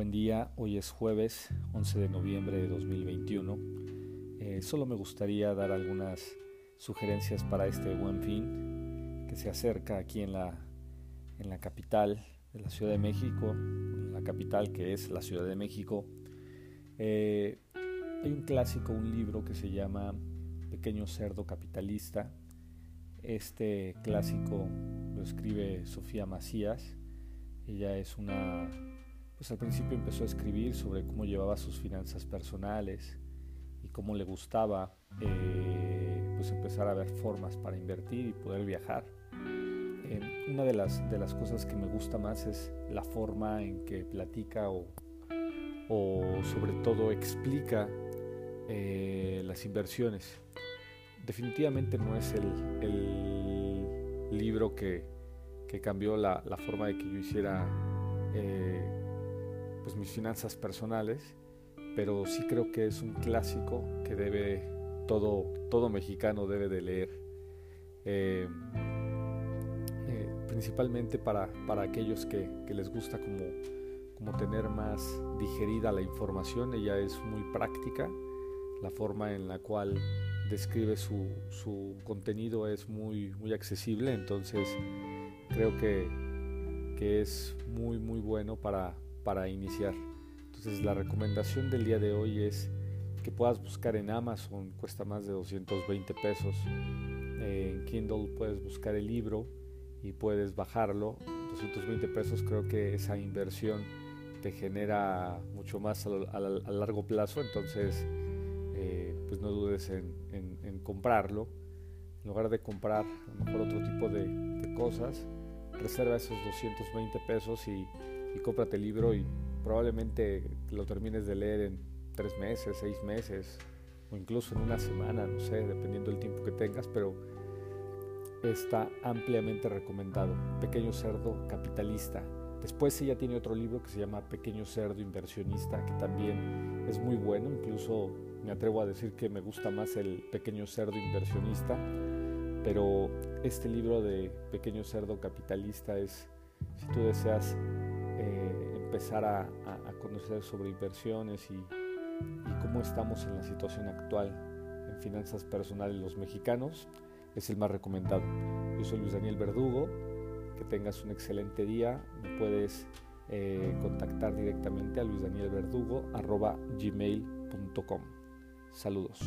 día, hoy es jueves 11 de noviembre de 2021. Eh, solo me gustaría dar algunas sugerencias para este buen fin que se acerca aquí en la, en la capital de la Ciudad de México, la capital que es la Ciudad de México. Eh, hay un clásico, un libro que se llama Pequeño Cerdo Capitalista. Este clásico lo escribe Sofía Macías. Ella es una pues al principio empezó a escribir sobre cómo llevaba sus finanzas personales y cómo le gustaba eh, pues empezar a ver formas para invertir y poder viajar. Eh, una de las, de las cosas que me gusta más es la forma en que platica o, sobre todo explica eh, las inversiones. Definitivamente no es el, libro que, cambió la, forma de que yo hiciera pues mis finanzas personales, pero sí creo que es un clásico que debe todo, todo mexicano debe de leer. Eh, eh, principalmente para, para aquellos que, les gusta como, como tener más digerida la información, ella es muy práctica, la forma en la cual describe su, su contenido es muy, muy accesible, entonces creo que, que es muy muy bueno para, para iniciar. Entonces la recomendación del día de hoy es que puedas buscar en Amazon, cuesta más de 220 pesos. En Kindle puedes buscar el libro y puedes bajarlo. 220 pesos creo que esa inversión te genera mucho más a, largo plazo, entonces eh, pues no dudes en, comprarlo. En lugar de comprar a mejor otro tipo de cosas, reserva esos 220 pesos y y cómprate el libro y probablemente lo termines de leer en tres meses, seis meses o incluso en una semana, no sé, dependiendo del tiempo que tengas, pero está ampliamente recomendado. Pequeño Cerdo Capitalista. Después ella tiene otro libro que se llama Pequeño Cerdo Inversionista, que también es muy bueno, incluso me atrevo a decir que me gusta más el Pequeño Cerdo Inversionista, pero este libro de Pequeño Cerdo Capitalista es, si tú deseas empezar a, conocer sobre inversiones y, cómo estamos en la situación actual en finanzas personales los mexicanos, es el más recomendado. Yo soy Luis Daniel Verdugo, que tengas un excelente día, me puedes eh, contactar directamente a luisdanielverdugo.gmail.com. Saludos.